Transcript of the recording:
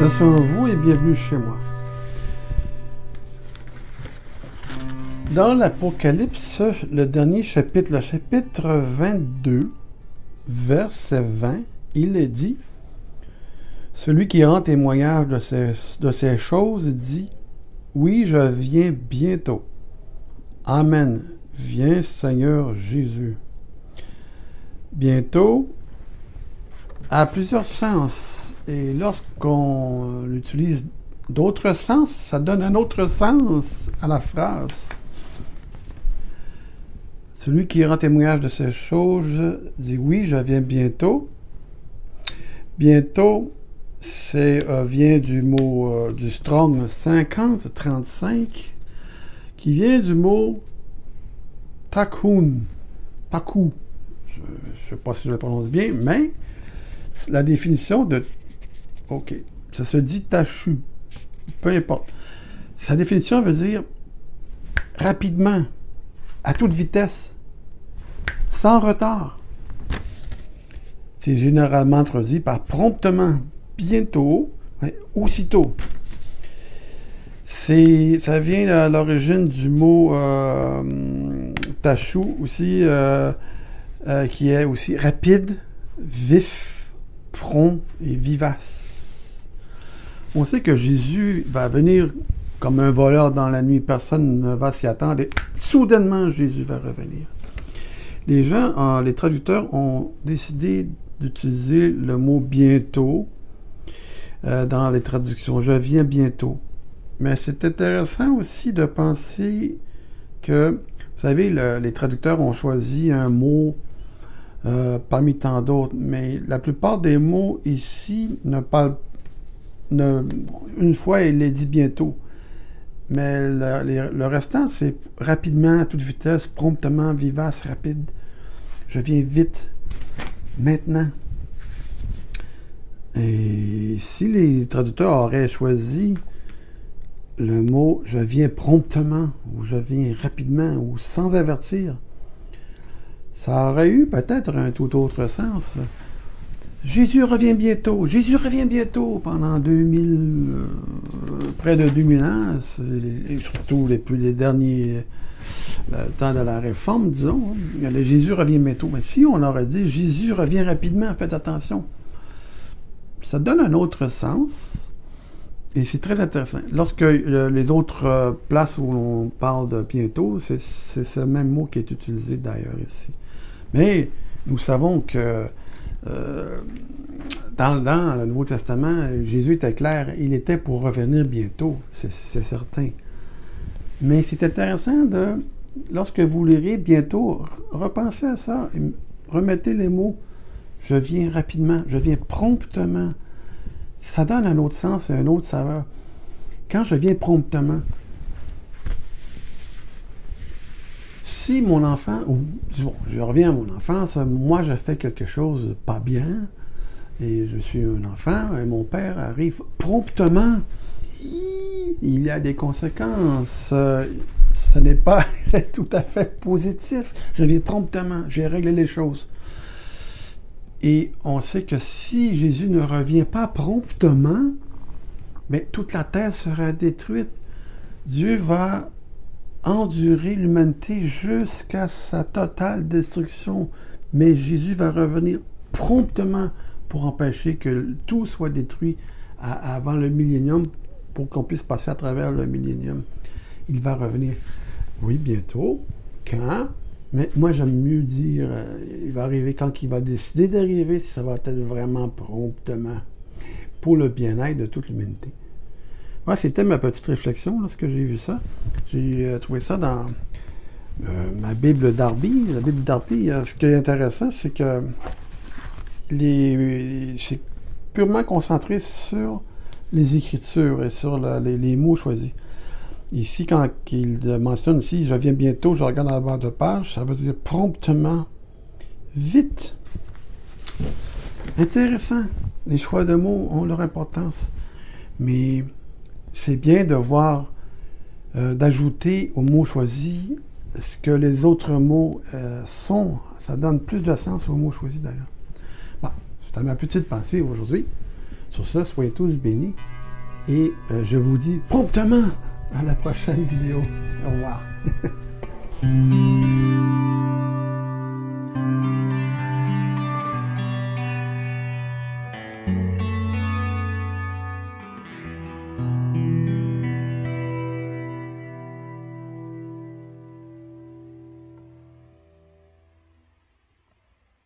Salutations à vous et bienvenue chez moi. Dans l'Apocalypse, le dernier chapitre, le chapitre 22, verset 20, il est dit Celui qui rend témoignage de ces, choses dit Oui, je viens bientôt. Amen. Viens, Seigneur Jésus. Bientôt a plusieurs sens. Et lorsqu'on utilise d'autres sens, ça donne un autre sens à la phrase. Celui qui rend témoignage de ces choses dit oui, je viens bientôt. Bientôt, c'est euh, vient du mot euh, du Strong 50-35, qui vient du mot pakun, paku. Je ne sais pas si je le prononce bien, mais la définition de. OK. Ça se dit tachu. Peu importe. Sa définition veut dire rapidement, à toute vitesse, sans retard. C'est généralement traduit par promptement, bientôt, aussitôt. Ça vient à l'origine du mot euh, tachou aussi, euh, euh, qui est aussi rapide, vif, prompt et vivace. On sait que Jésus va venir comme un voleur dans la nuit, personne ne va s'y attendre. Soudainement, Jésus va revenir. Les gens, les traducteurs ont décidé d'utiliser le mot bientôt dans les traductions. Je viens bientôt. Mais c'est intéressant aussi de penser que, vous savez, les traducteurs ont choisi un mot euh, parmi tant d'autres, mais la plupart des mots ici ne parlent. Ne, une fois, il est dit bientôt. Mais le, le restant, c'est rapidement, à toute vitesse, promptement, vivace, rapide. Je viens vite, maintenant. Et si les traducteurs auraient choisi le mot je viens promptement ou je viens rapidement ou sans avertir, ça aurait eu peut-être un tout autre sens. Jésus revient bientôt, Jésus revient bientôt pendant 2000, euh, près de 2000 ans, et surtout les, les derniers euh, temps de la réforme, disons. Hein. Jésus revient bientôt. Mais si on aurait dit Jésus revient rapidement, faites attention, ça donne un autre sens. Et c'est très intéressant. Lorsque euh, les autres places où on parle de bientôt, c'est ce même mot qui est utilisé d'ailleurs ici. Mais nous savons que euh, dans, le Nouveau Testament, Jésus était clair, il était pour revenir bientôt, c'est certain. Mais c'est intéressant de, lorsque vous lirez bientôt, repensez à ça, remettez les mots, je viens rapidement, je viens promptement ça donne un autre sens, un autre saveur. Quand je viens promptement, si mon enfant, je reviens à mon enfance, moi je fais quelque chose pas bien, et je suis un enfant, et mon père arrive promptement, il y a des conséquences. Ce n'est pas tout à fait positif. Je viens promptement, j'ai réglé les choses. Et on sait que si Jésus ne revient pas promptement, mais toute la terre sera détruite. Dieu va endurer l'humanité jusqu'à sa totale destruction. Mais Jésus va revenir promptement pour empêcher que tout soit détruit avant le millénium, pour qu'on puisse passer à travers le millénium. Il va revenir, oui, bientôt. Quand? Mais moi, j'aime mieux dire, euh, il va arriver quand il va décider d'arriver, si ça va être vraiment promptement pour le bien-être de toute l'humanité. Voilà, c'était ma petite réflexion lorsque j'ai vu ça. J'ai euh, trouvé ça dans euh, ma Bible d'Arby. La Bible d'Arby, ce qui est intéressant, c'est que les, c'est purement concentré sur les Écritures et sur les mots choisis. Ici, quand il mentionne ici, je viens bientôt, je regarde la barre de page, ça veut dire promptement, vite. Intéressant. Les choix de mots ont leur importance. Mais c'est bien de voir, euh, d'ajouter aux mots choisis ce que les autres mots euh, sont. Ça donne plus de sens aux mots choisis d'ailleurs. Bon, c'était ma petite pensée aujourd'hui. Sur ça, soyez tous bénis. Et euh, je vous dis promptement à la prochaine vidéo. Au revoir.